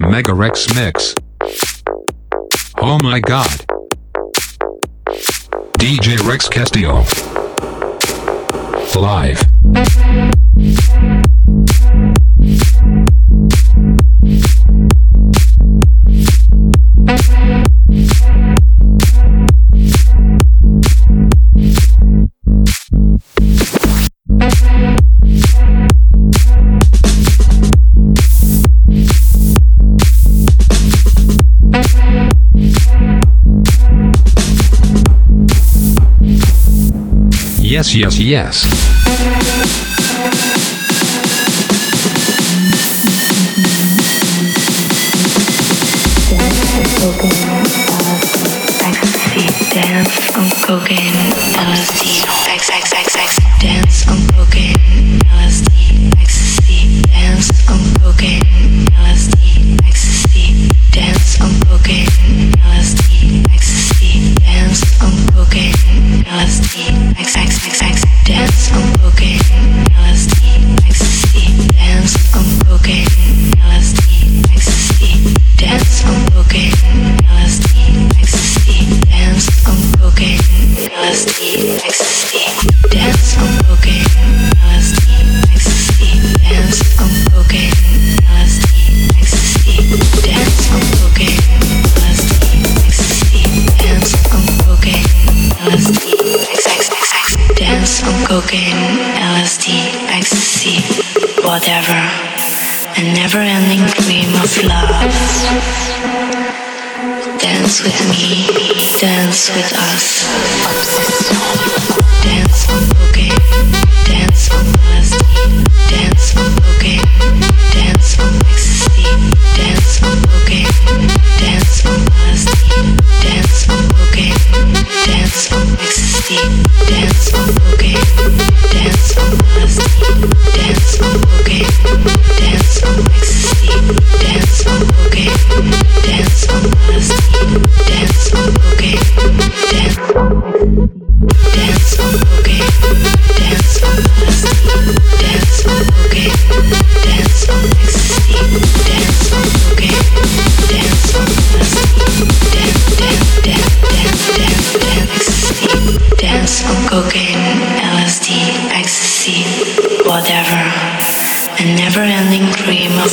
Mega Rex Mix. Oh my god. DJ Rex Castillo. Live. yes, yes, yes. Dance cocaine, LSD. cocaine, LSD, ecstasy, whatever, a never ending dream of love. Dance with me, dance with us. Dance on cocaine, dance on LSD, dance on cocaine, dance on ecstasy, dance on cocaine, dance on LSD, dance on dance on okay dance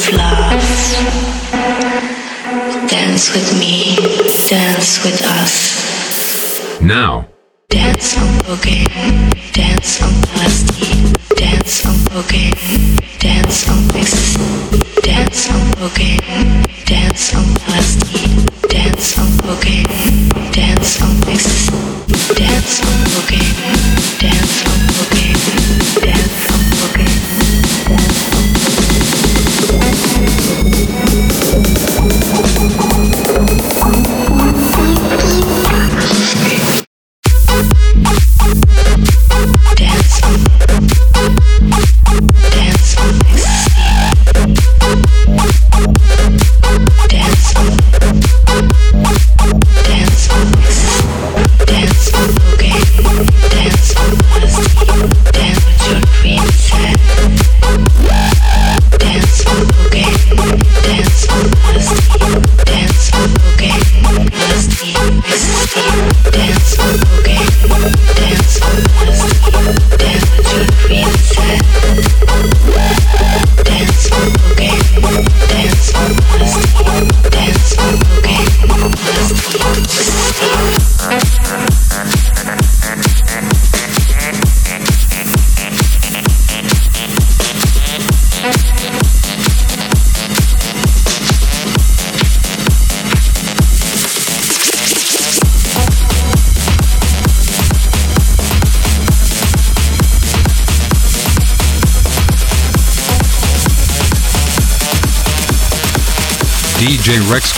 of love. Dance with me, dance with us. Now. Dance on boogie, dance on plastic, dance on boogie, dance on mix, dance on boogie, dance on plastic, dance on boogie.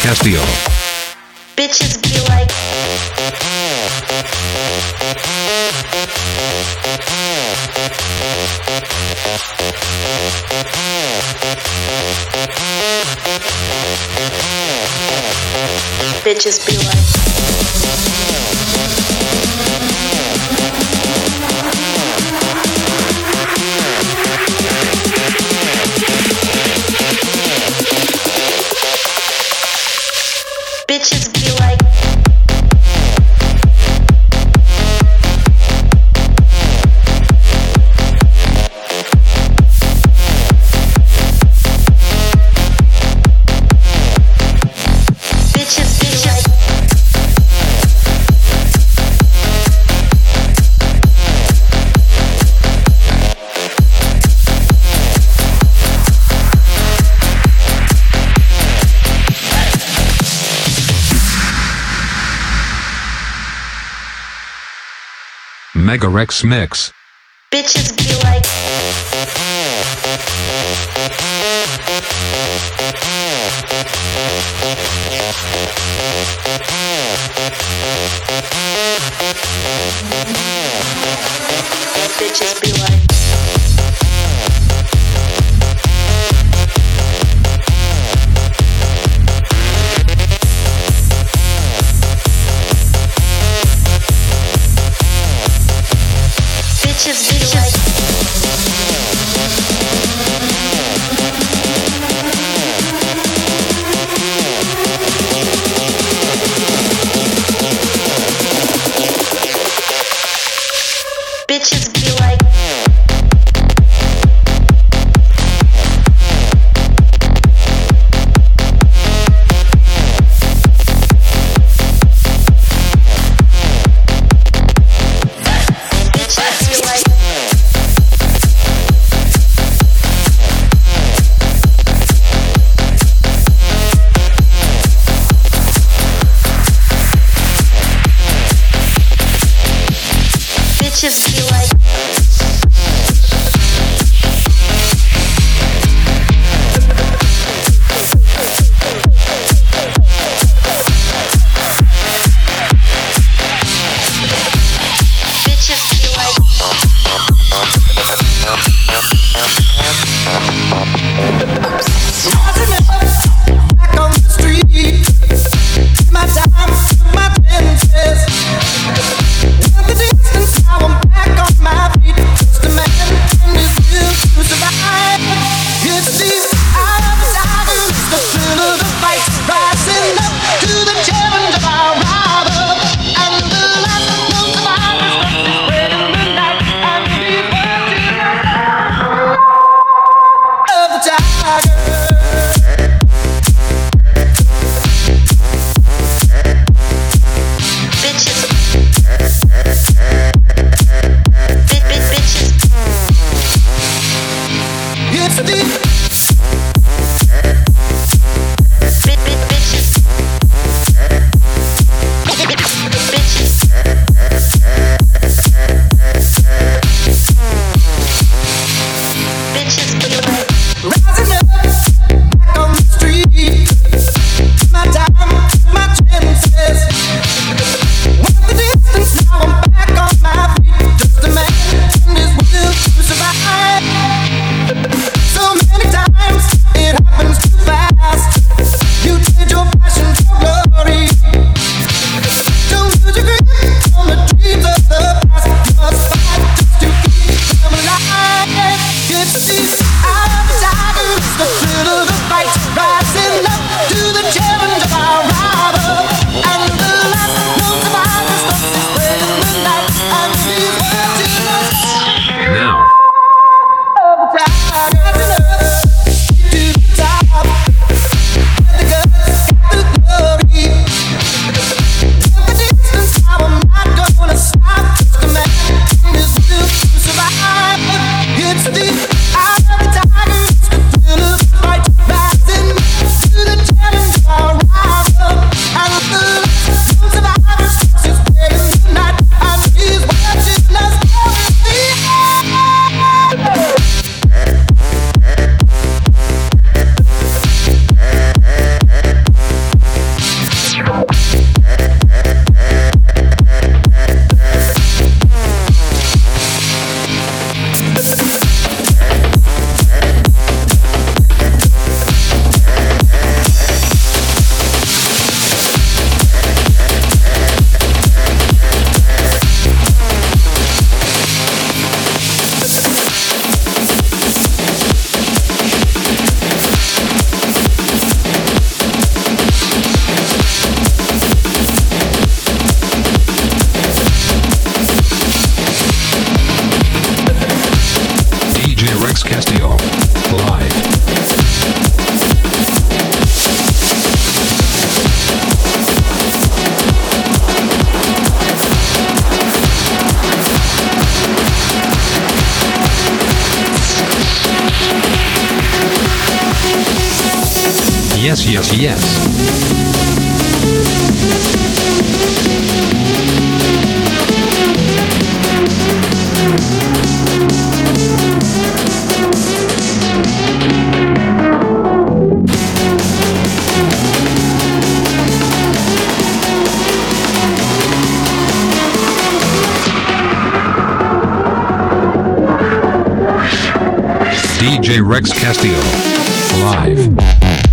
Castillo. Mega Rex Mix. Bitches be like, yes, yes, yes. DJ Rex Castillo. Live.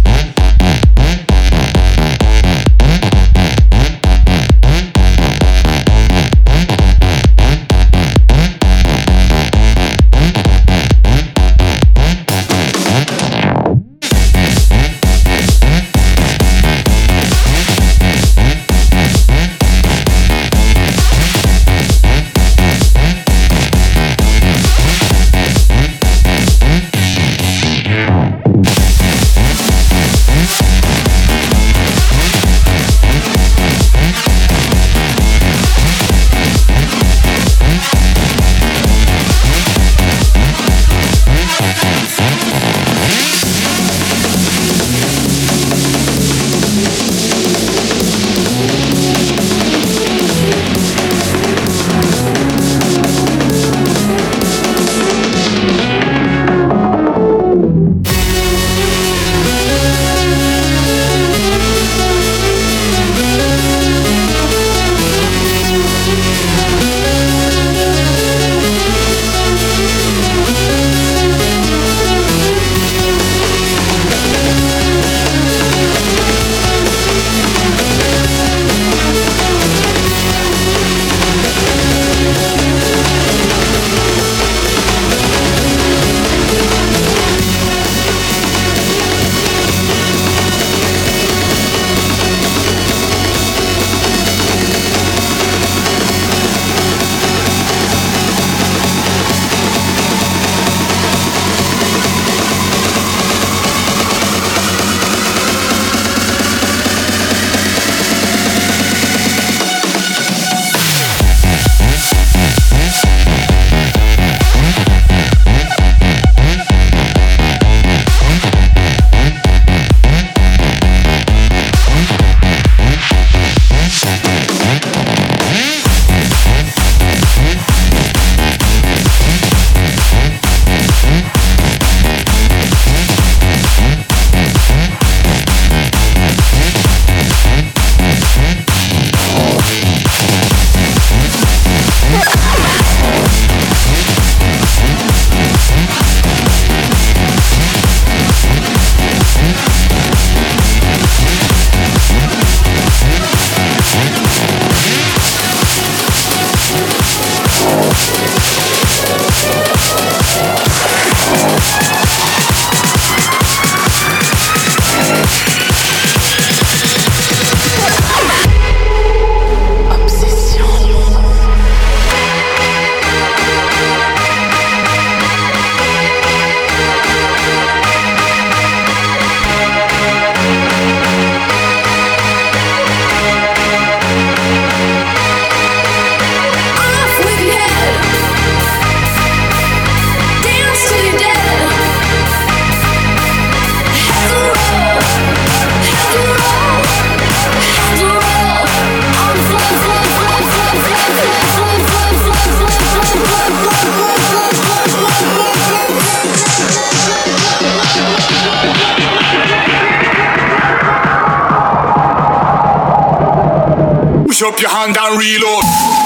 Your hand and reload.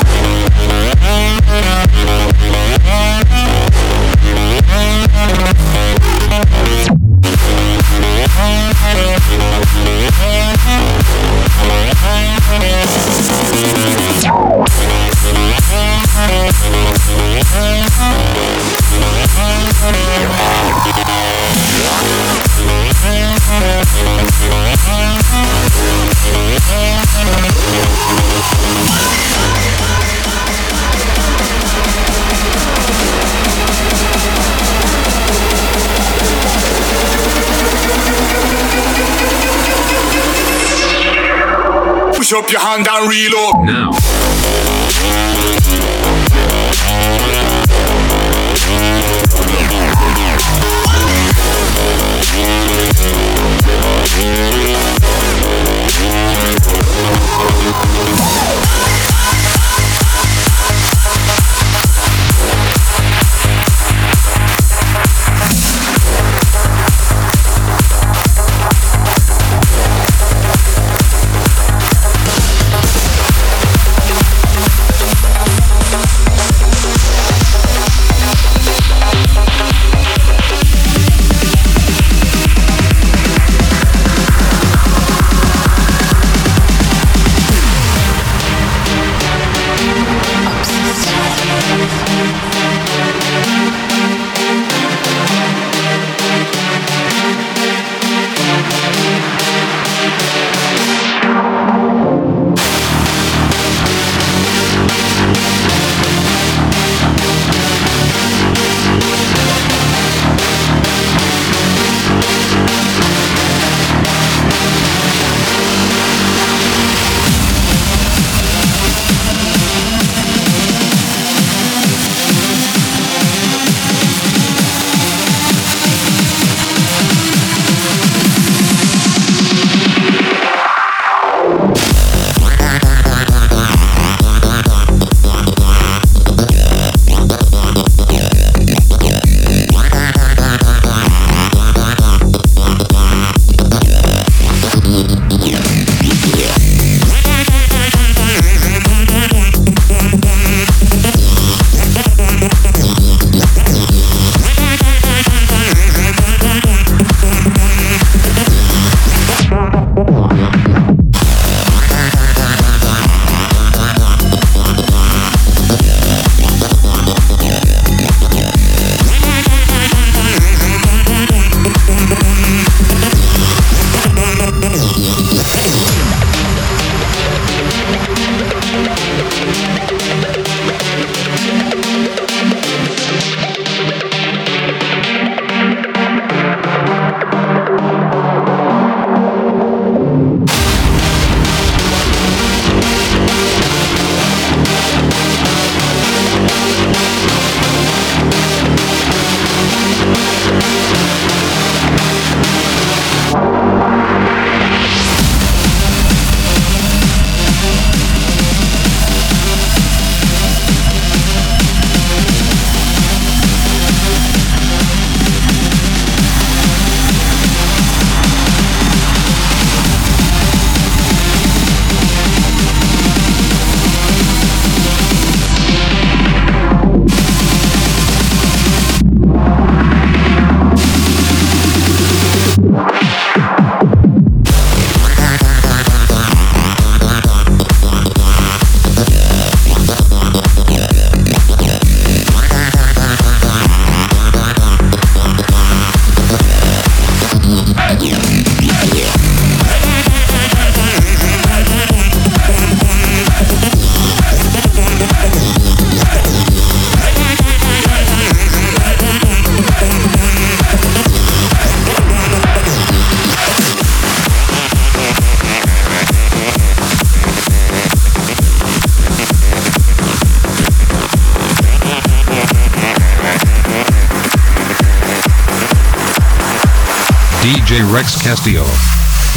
Push up your hand and reload. Now. DJ Rex Castillo.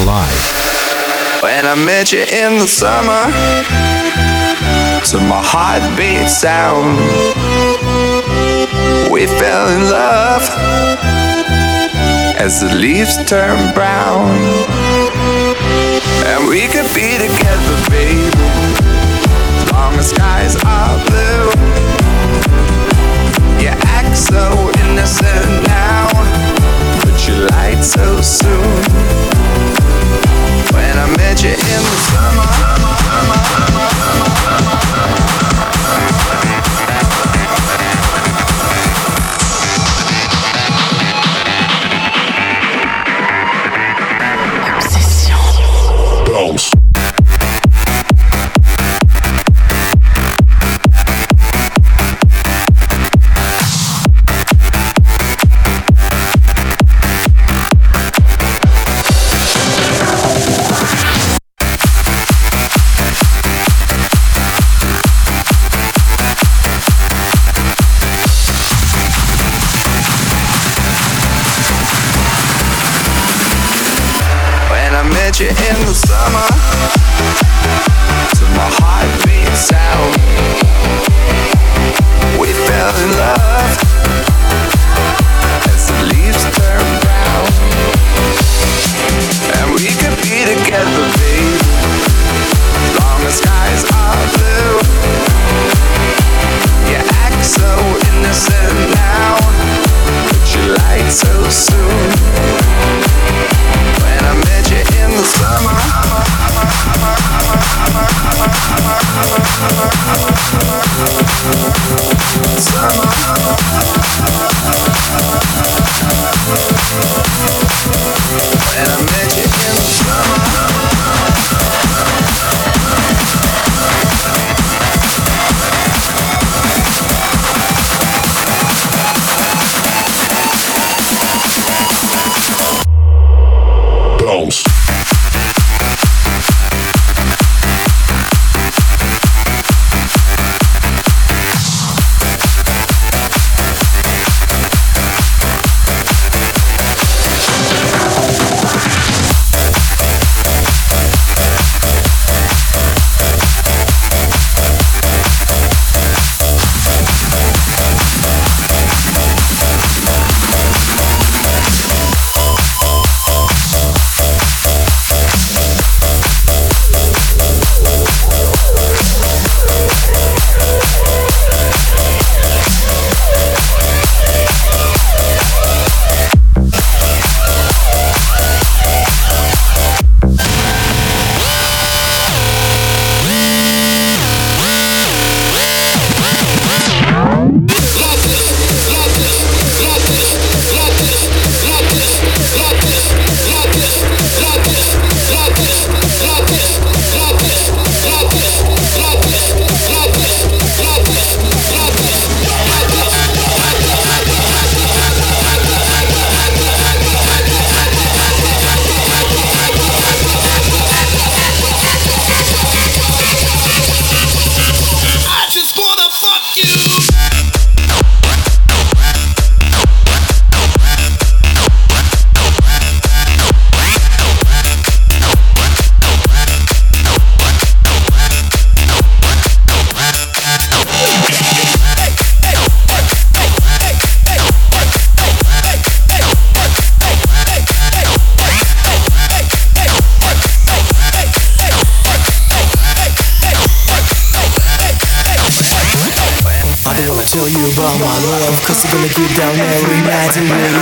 Live. When I met you in the summer, to my heartbeat sound, we fell in love as the leaves turn brown. And we could be together, baby, as long as skies are blue. You act so innocent so soon. When I met you in the summer. In the summer. My We fell in love. As the leaves turn brown. And we could be together, long as skies are blue. You act so innocent now. But you lied so soon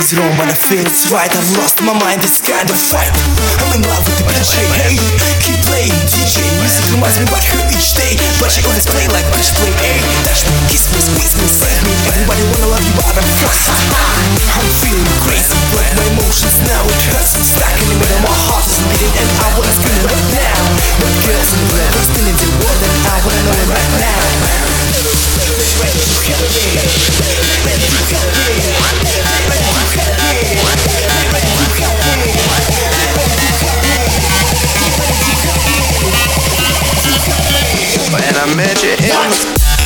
is wrong but I feel it's right. I've lost my mind, this kind of fight. I'm in love with the DJ, hey Keep playing DJ Music reminds me about her each day. But she always play like bitch play A Touch me, kiss me, squeeze me, save me. Everybody wanna love you but I'm first I'm feeling crazy but my emotions now It hurts, I'm stuck in the middle My heart is beating and I wanna scream right now. But girls and brothers still in the world And I wanna know it right now When I met you in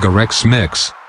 Megarex Mix.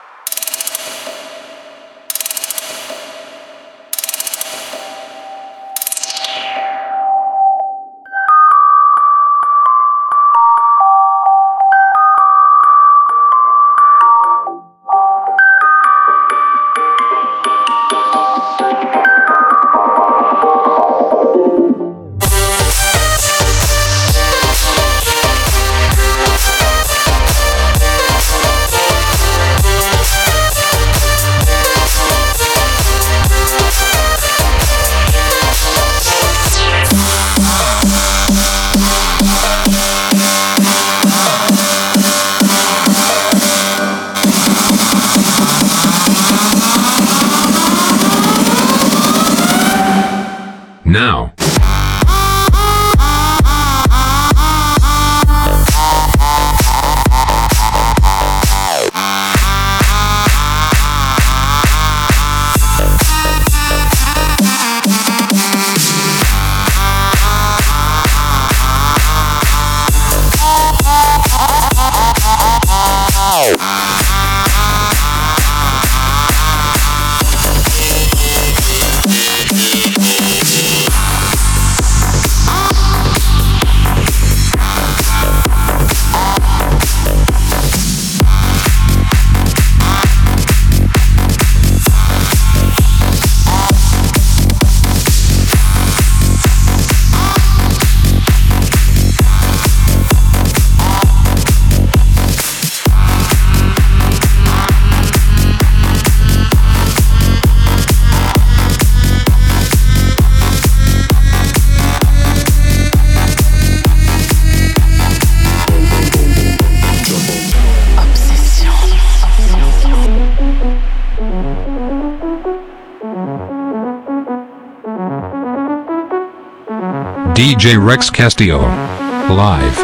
DJ Rex Castillo. Live.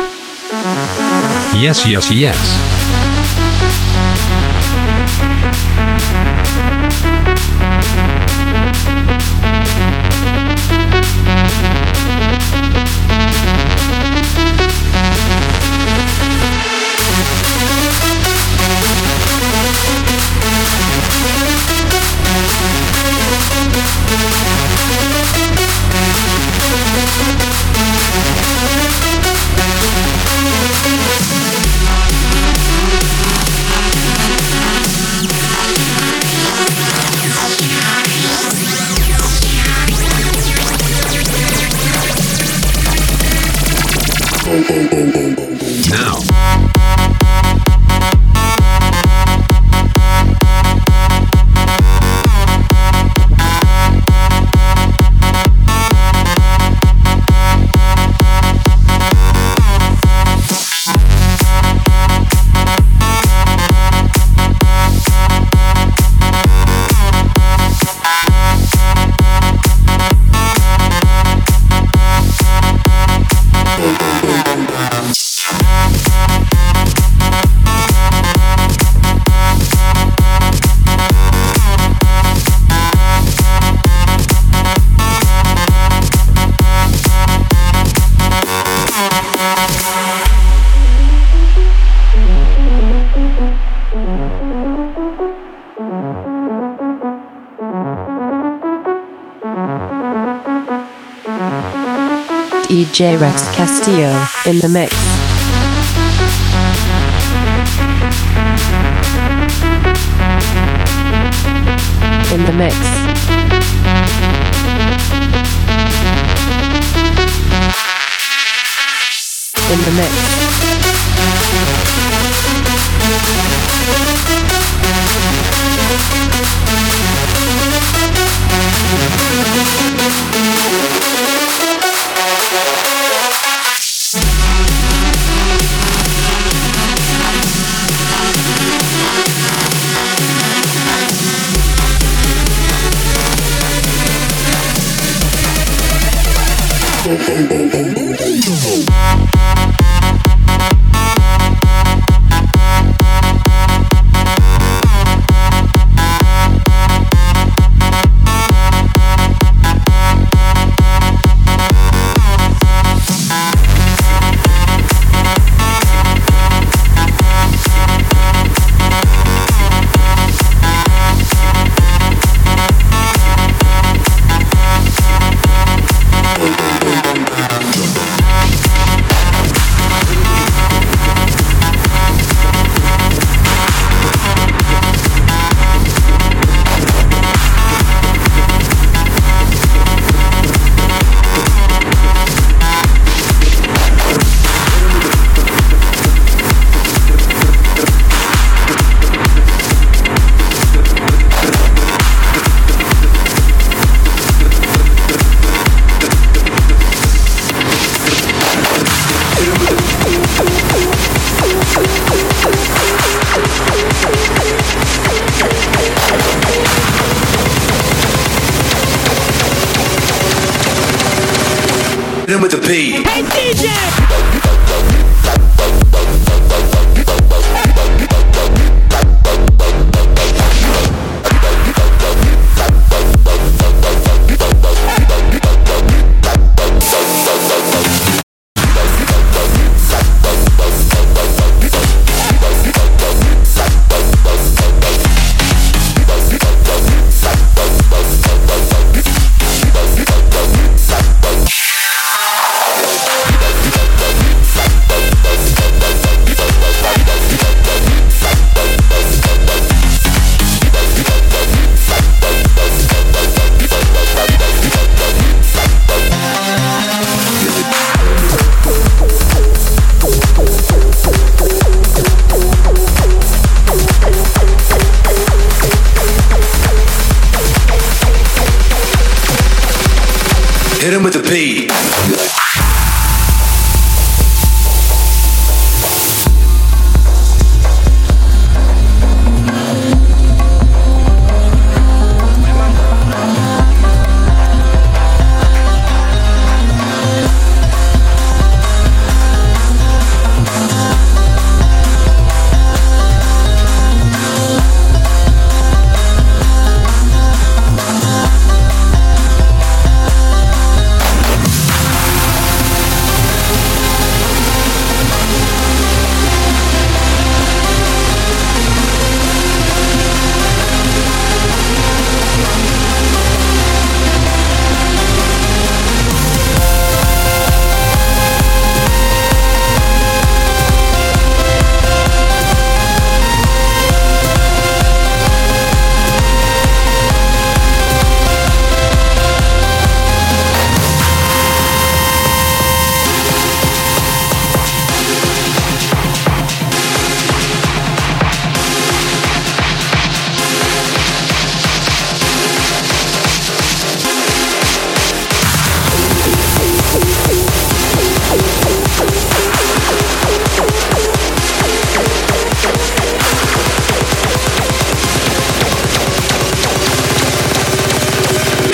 Yes, yes, yes. Now. DJ Rex Castillo in the mix. In the mix. In the mix.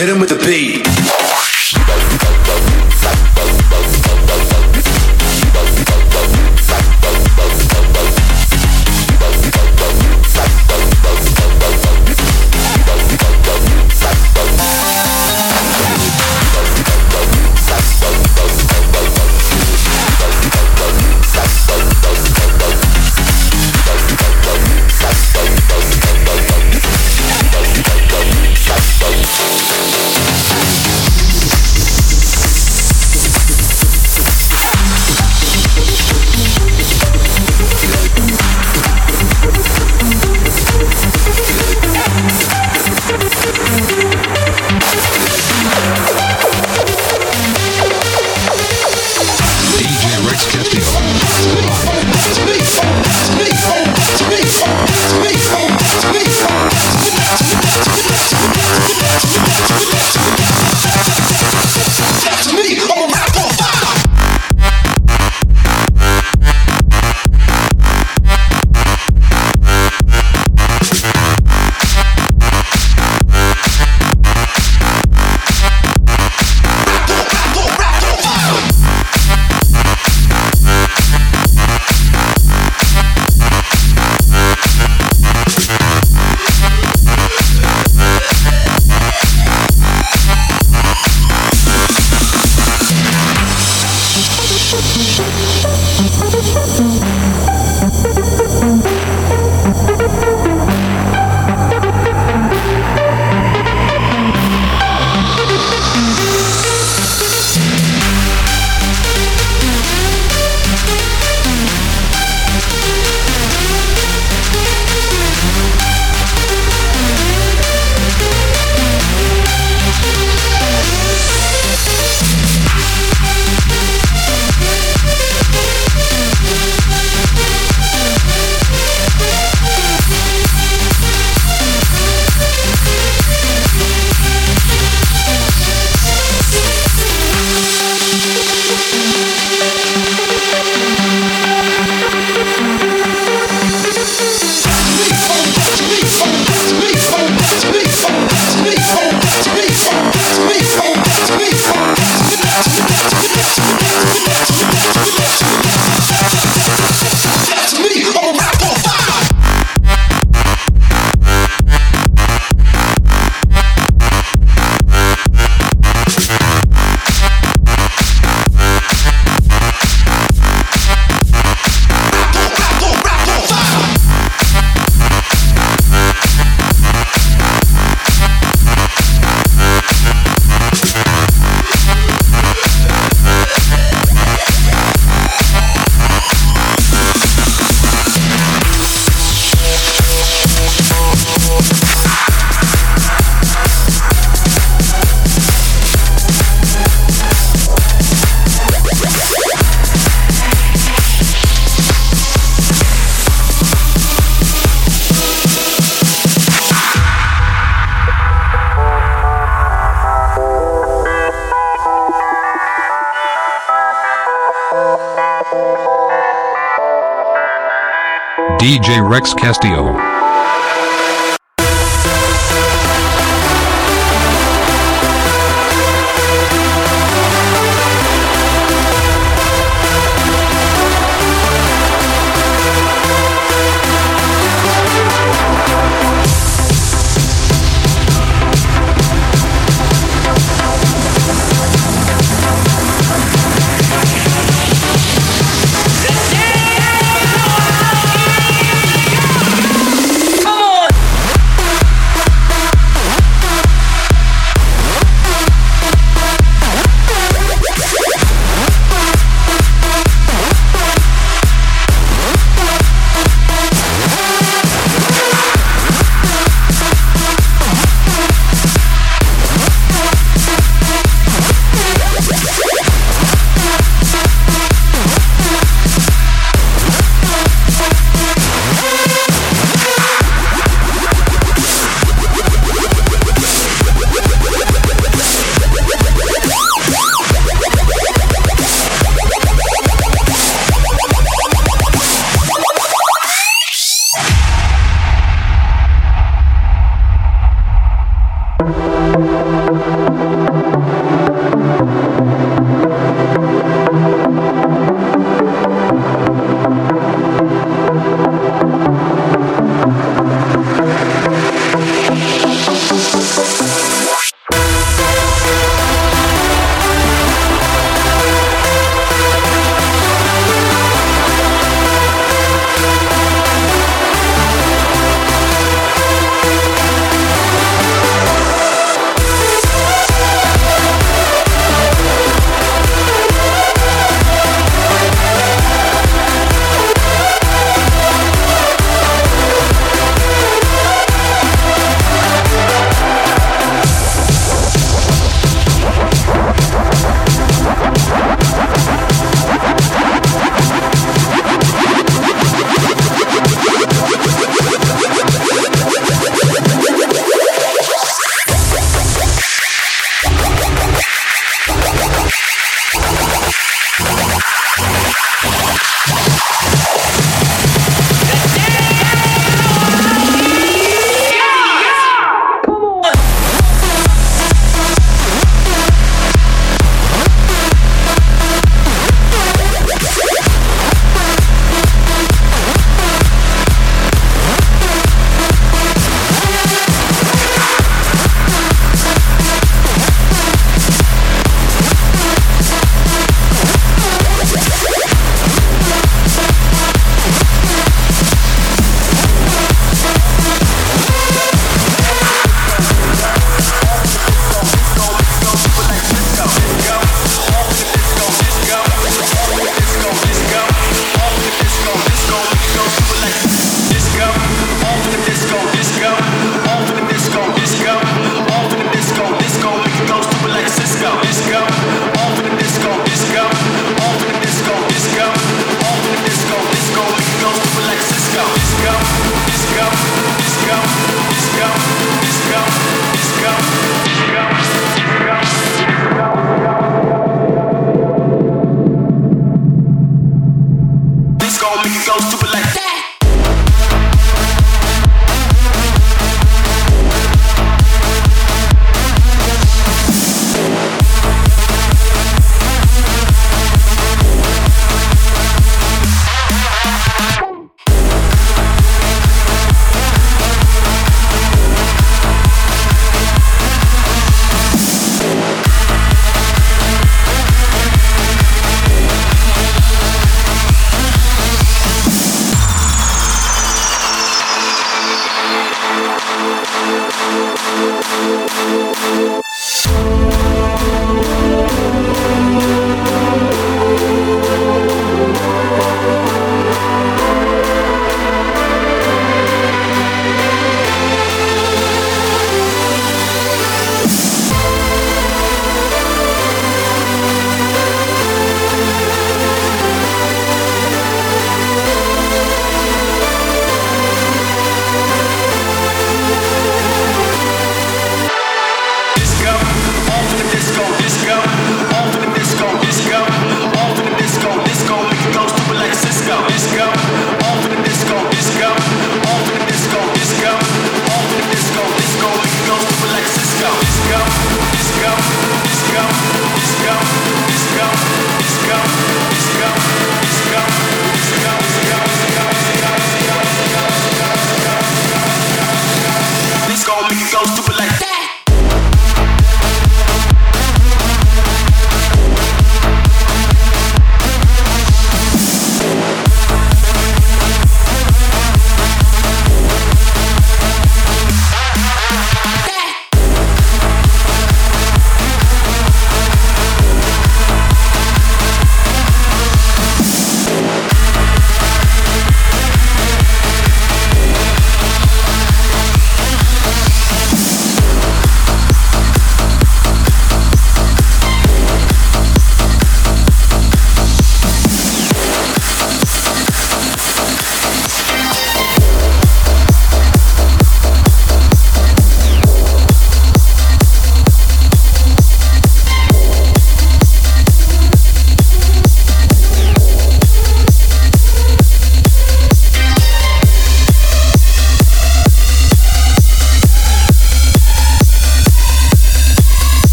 Hit him with the P. DJ Rex Castillo.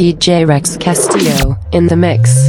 DJ Rex Castillo in the mix.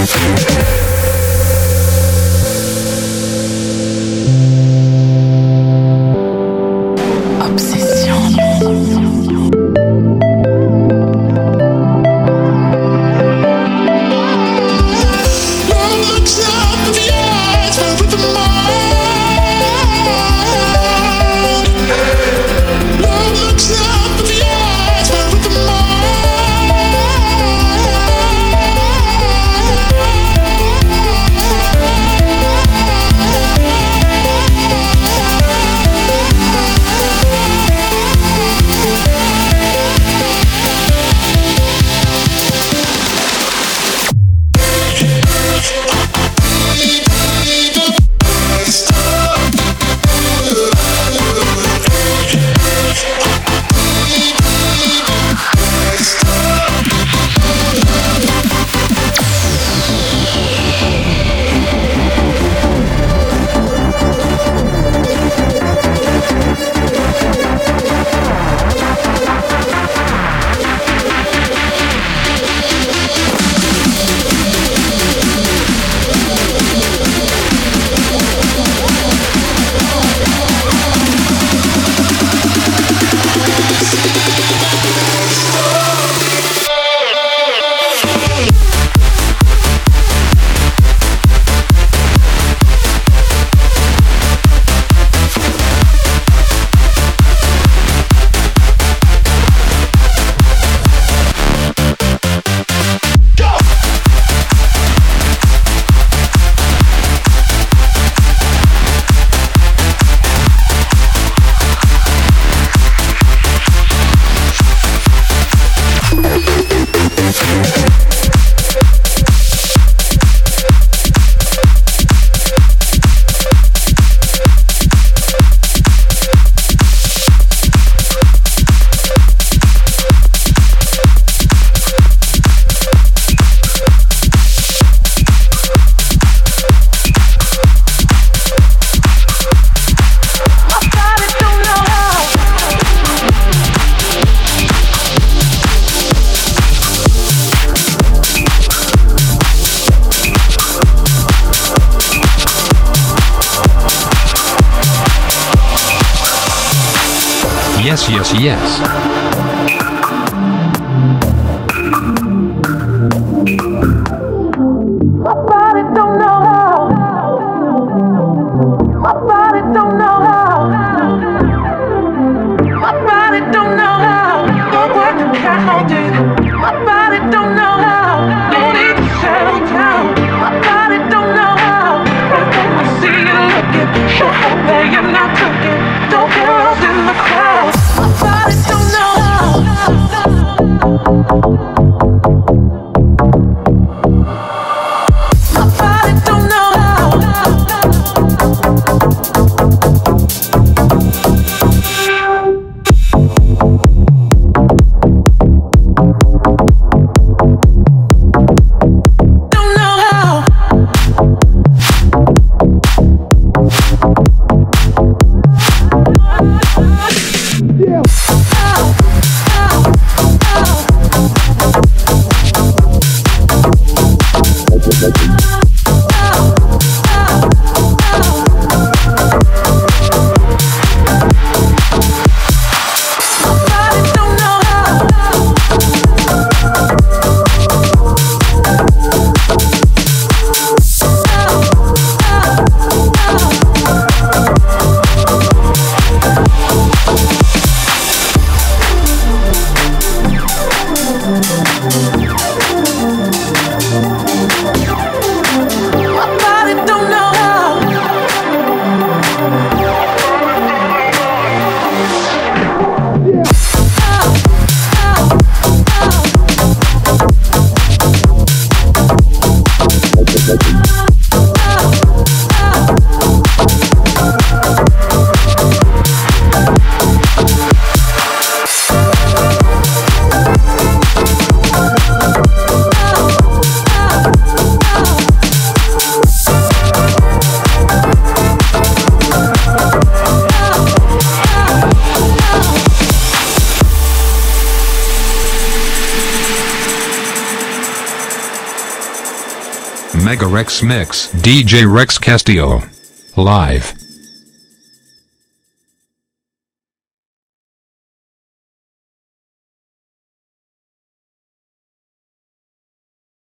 Música Mix. DJ Rex Castillo. Live.